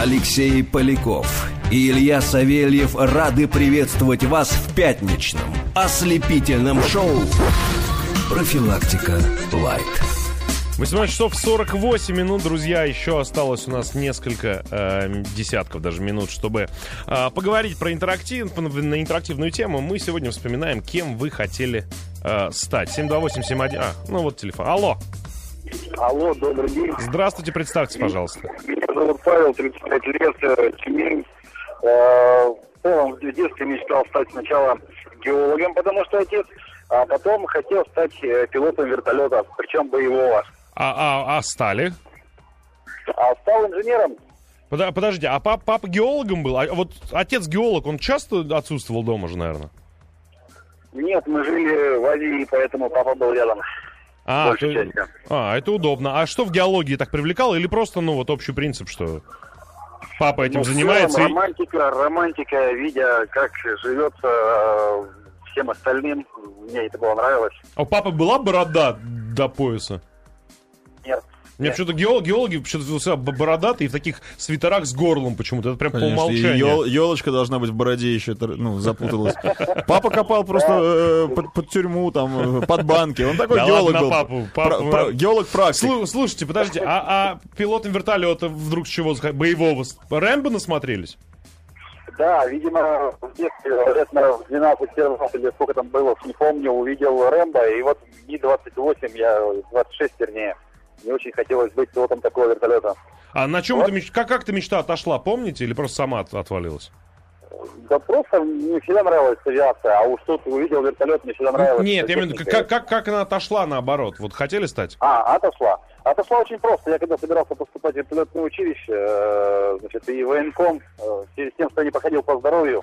Алексей Поляков и Илья Савельев рады приветствовать вас в пятничном ослепительном шоу «Профилактика Лайт». 18 часов 48 минут, друзья. Еще осталось у нас несколько э, десятков даже минут, чтобы э, поговорить про интерактив, на интерактивную тему. Мы сегодня вспоминаем, кем вы хотели э, стать. 728-71. А, ну вот телефон. Алло. Алло, добрый день. Здравствуйте, представьте, пожалуйста. Зовут Павел, 35 лет, э, Тюмень. Э, В целом, в детстве мечтал стать сначала геологом, потому что отец, а потом хотел стать э, пилотом вертолета, причем боевого. А, а, а стали? А стал инженером. Пода- Подождите, а пап- папа геологом был? А вот отец геолог, он часто отсутствовал дома же, наверное? Нет, мы жили в Азии, поэтому папа был рядом. А, то- а, это удобно. А что в геологии так привлекало? Или просто, ну, вот общий принцип, что папа этим Ну, в целом, занимается? и- романтика, романтика, видя, как живется э, всем остальным, мне это было нравилось. А у папы была борода до пояса? Мне почему-то геол- геологи почему-то всегда бородатые и в таких свитерах с горлом почему-то. Это прям по Конечно, и умолчанию. елочка должна быть в бороде еще, ну, запуталась. Папа копал просто э, под, под тюрьму, там, э, под банки. Он такой Да геолог ладно был. папу, папу. Пра- пра- геолог практик. Слу- слушайте, подожди, а, а пилотом вертолета вдруг с чего? Боевого? Рэмбо насмотрелись? Да, видимо, в детстве, лет, наверное, в 12 первый раз или сколько там было, не помню, увидел Рэмбо, и вот дни 28, я 26 вернее, мне очень хотелось быть пилотом такого вертолета. А на чем Вот. это меч... как, как эта мечта отошла, помните? Или просто сама от- отвалилась? Да просто мне всегда нравилась авиация, а уж тут увидел вертолет, мне всегда нравилась. Нет, я имею в виду, как, как, как она отошла наоборот? Вот хотели стать? А, отошла. Отошла очень просто. Я когда собирался поступать в вертолетное училище, э, значит, и военком, э, связи с тем, что я не походил по здоровью.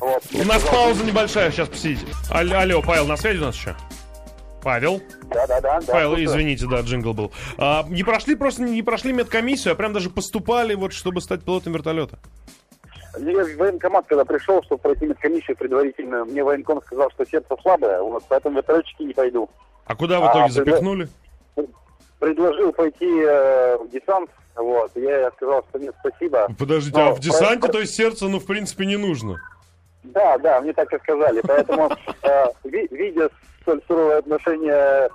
Вот, У нас пауза небольшая, сейчас посидите. Алло, Павел, на связи у нас еще? Павел? Да-да-да. да, Павел, слушаю. извините, да, джингл был. А, не прошли просто не прошли медкомиссию, а прям даже поступали, вот, чтобы стать пилотом вертолета. Я в военкомат, когда пришел, чтобы пройти медкомиссию предварительно, мне военком сказал, что сердце слабое, вот, поэтому вертолетчики не пойду. А куда в А, итоге предла- запихнули? Предложил пойти э, в десант, вот, я сказал, что нет, спасибо. Подождите, Но а в десанте, про- то есть сердце, ну, в принципе, не нужно. Да, да, мне так и сказали, поэтому, э, ви- видя столь суровое отношение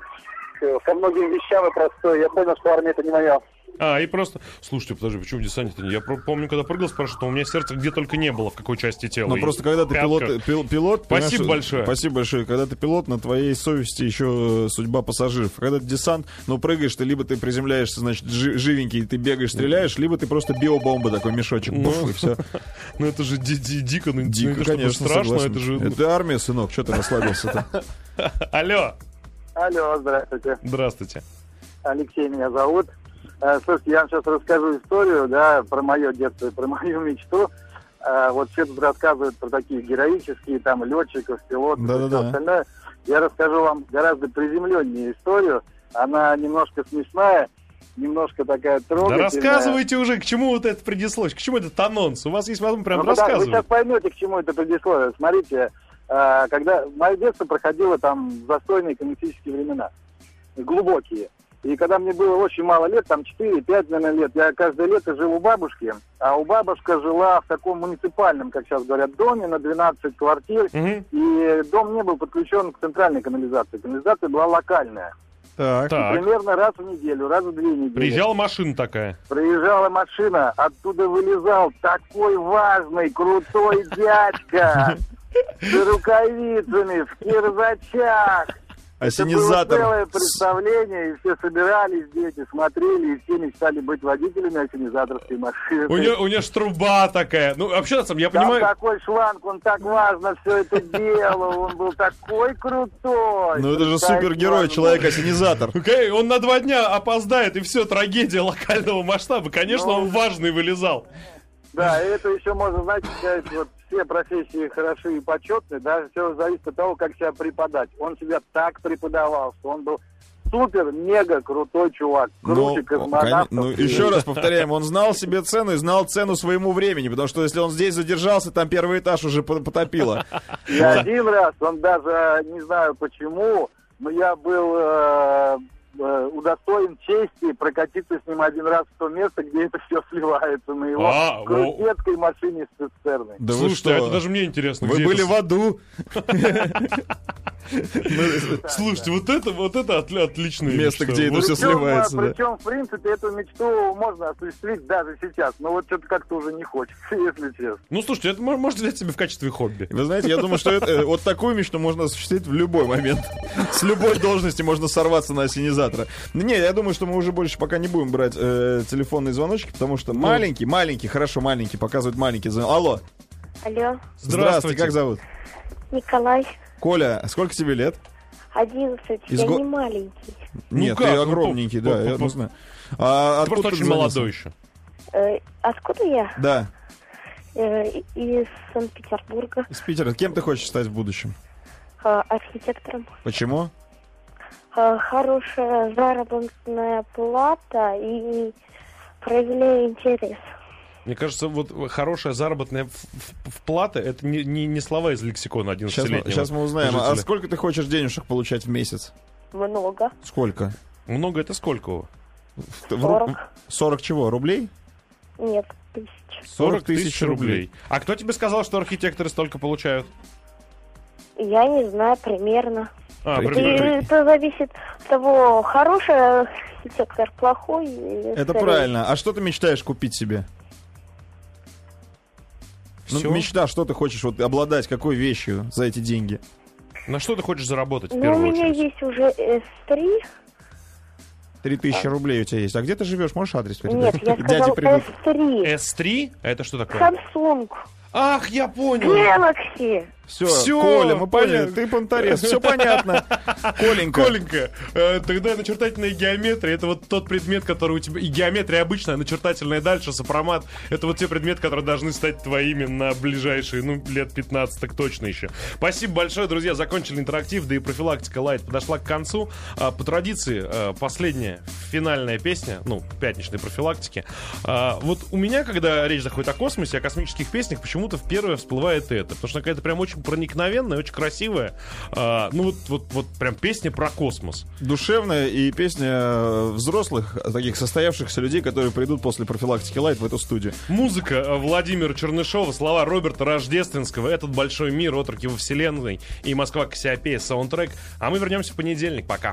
ко многим вещам и простое, я понял, что армия это не мое. А, и просто... Слушайте, подожди, почему в десанте-то не? Я про- помню, когда прыгал с парашютом, у меня сердце где только не было, в какой части тела. Но И просто когда ты пилот, пил- пилот Спасибо понимаешь, большое. Спасибо большое. Когда ты пилот, на твоей совести еще э, судьба пассажиров. Когда ты десант, ну прыгаешь ты, либо ты приземляешься, значит, жи- живенький, ты бегаешь, стреляешь, либо ты просто биобомба, такой мешочек, Ну, и все. Ну, это же ди- ди- дико, ну, Дико, ну, это конечно, страшно, согласен. это же... ну, Это армия, сынок, что ты расслабился-то? Алло, Алло, здравствуйте. здравствуйте. Алексей меня зовут. Э, Слушайте, я вам сейчас расскажу историю, да, про мое детство и про мою мечту. Э, Вот все тут рассказывают про такие героические, там, летчиков, пилотов и Да-да-да. все остальное. Я расскажу вам гораздо приземленнее историю. Она немножко смешная, немножко такая Да трогательная. рассказывайте уже, к чему вот это предислось, к чему этот анонс? У вас есть возможность прям Ну, да, Вы рассказывать. сейчас поймете, к чему это предисловие. Смотрите, э, когда мое детство проходило там застойные коммунистические времена, глубокие. И когда мне было очень мало лет, там 4-5, наверное, лет, я каждое лето жил у бабушки, а у бабушка жила в таком муниципальном, как сейчас говорят, доме на 12 квартир, Мгм. и дом не был подключен к центральной канализации. Канализация была локальная. Так. Так, Примерно раз в неделю, раз в две недели. приезжала машина такая. Приезжала машина, оттуда вылезал такой важный, крутой дядька с рукавицами, в кирзачах. Это было целое представление, и все собирались, дети смотрели, и все мечтали быть водителями осенизаторской машины. У нее, у нее ж труба такая. Ну, вообще, деле, я Там понимаю... такой шланг, он так важно все это делал, он был такой крутой. Ну это же супергерой, он человек-осенизатор. Окей, он на два дня опоздает, и все, трагедия локального масштаба. Конечно, Ну. он важный вылезал. Да, и это еще можно, знаете, сказать, вот все профессии хороши и почетные, да, все зависит от того, как себя преподать. Он себя так преподавал, что он был супер, мега крутой чувак, круче Ну, кон- ну, еще раз повторяем, он знал себе цену и знал цену своему времени, потому что если он здесь задержался, там первый этаж уже по- потопило. И один раз, он даже, не знаю почему, но я был э, удостоен чести прокатиться с ним один раз в то место, где это все сливается на его А, о. крутецкой машине с цистерной. Да вы Слушайте, что? а это даже мне интересно. Вы были это в аду. Слушайте, вот это, вот это отли- отличное Место, где это Причем, сливается. Причем, в принципе, эту мечту можно осуществить даже сейчас. Но вот что-то как-то уже не хочется, если честно. Ну, слушайте, это мо- можно взять себе в качестве хобби. Вы знаете, я думаю, что это, э, вот такую мечту можно осуществить в любой момент. С любой должности можно сорваться на осенизатора. Ну, Не, я думаю, что мы уже больше пока не будем брать э, телефонные звоночки, потому что маленький, маленький, хорошо, маленький, показывает маленький звонок. Алло, Алло, здравствуйте, как зовут? Николай, Коля, сколько тебе лет? 11, Из я го- не маленький. Нет, ты Ну, огромненький, по- да, по- я ну, знаю. А Ты откуда просто очень дозвонился? молодой еще. Э, откуда я? Да, Э, из Санкт-Петербурга, из Питера. Кем ты хочешь стать в будущем? э, архитектором. Почему? Э, хорошая заработная плата и проявляю интерес. Мне кажется, вот хорошая заработная вплата это не, не, не слова из лексикона 11 Сейчас мы, сейчас мы узнаем. А сколько ты хочешь денежек получать в месяц? Много. Сколько? Много это сколько? у вас? В- в ру- 40. 40 чего? Рублей? Нет, тысяч. 40 тысяч рублей. А кто тебе сказал, что архитекторы столько получают? Я не знаю, примерно. А, И это зависит от того, хороший архитектор, плохой. Это правильно. А что ты мечтаешь купить себе? Ну, Всё? мечта, что ты хочешь вот обладать, какой вещью за эти деньги? На что ты хочешь заработать в Ну, у первую меня очередь? есть уже S3. Три тысячи рублей у тебя есть. А где ты живешь? Можешь адрес передать? Нет, я сказал придут. S3. S3? Это что такое? Samsung. Ах, я понял. Galaxy. Все, Всё, Коля, мы поняли. Ты понторез. Все понятно. Коленька. Коленька, э, тогда начертательная геометрия это вот тот предмет, который у тебя... И геометрия обычная, начертательная дальше, сопромат. Это вот те предметы, которые должны стать твоими на ближайшие, ну, лет 15 так точно еще. Спасибо большое, друзья. Закончили интерактив, да и профилактика лайт подошла к концу. А, По традиции, э, последняя финальная песня, ну, пятничной профилактики. А, Вот у меня, когда речь заходит о космосе, о космических песнях, почему-то в первое всплывает это. Потому что какая-то прям очень проникновенная, очень красивая. А, Ну, вот, вот, вот прям песня про космос. Душевная и песня э, взрослых, таких состоявшихся людей, которые придут после профилактики лайт в эту студию. Музыка э, Владимира Чернышова, слова Роберта Рождественского, «Этот большой мир», «Отроки во вселенной» и «Москва Кассиопея» саундтрек. А мы вернемся в понедельник. Пока.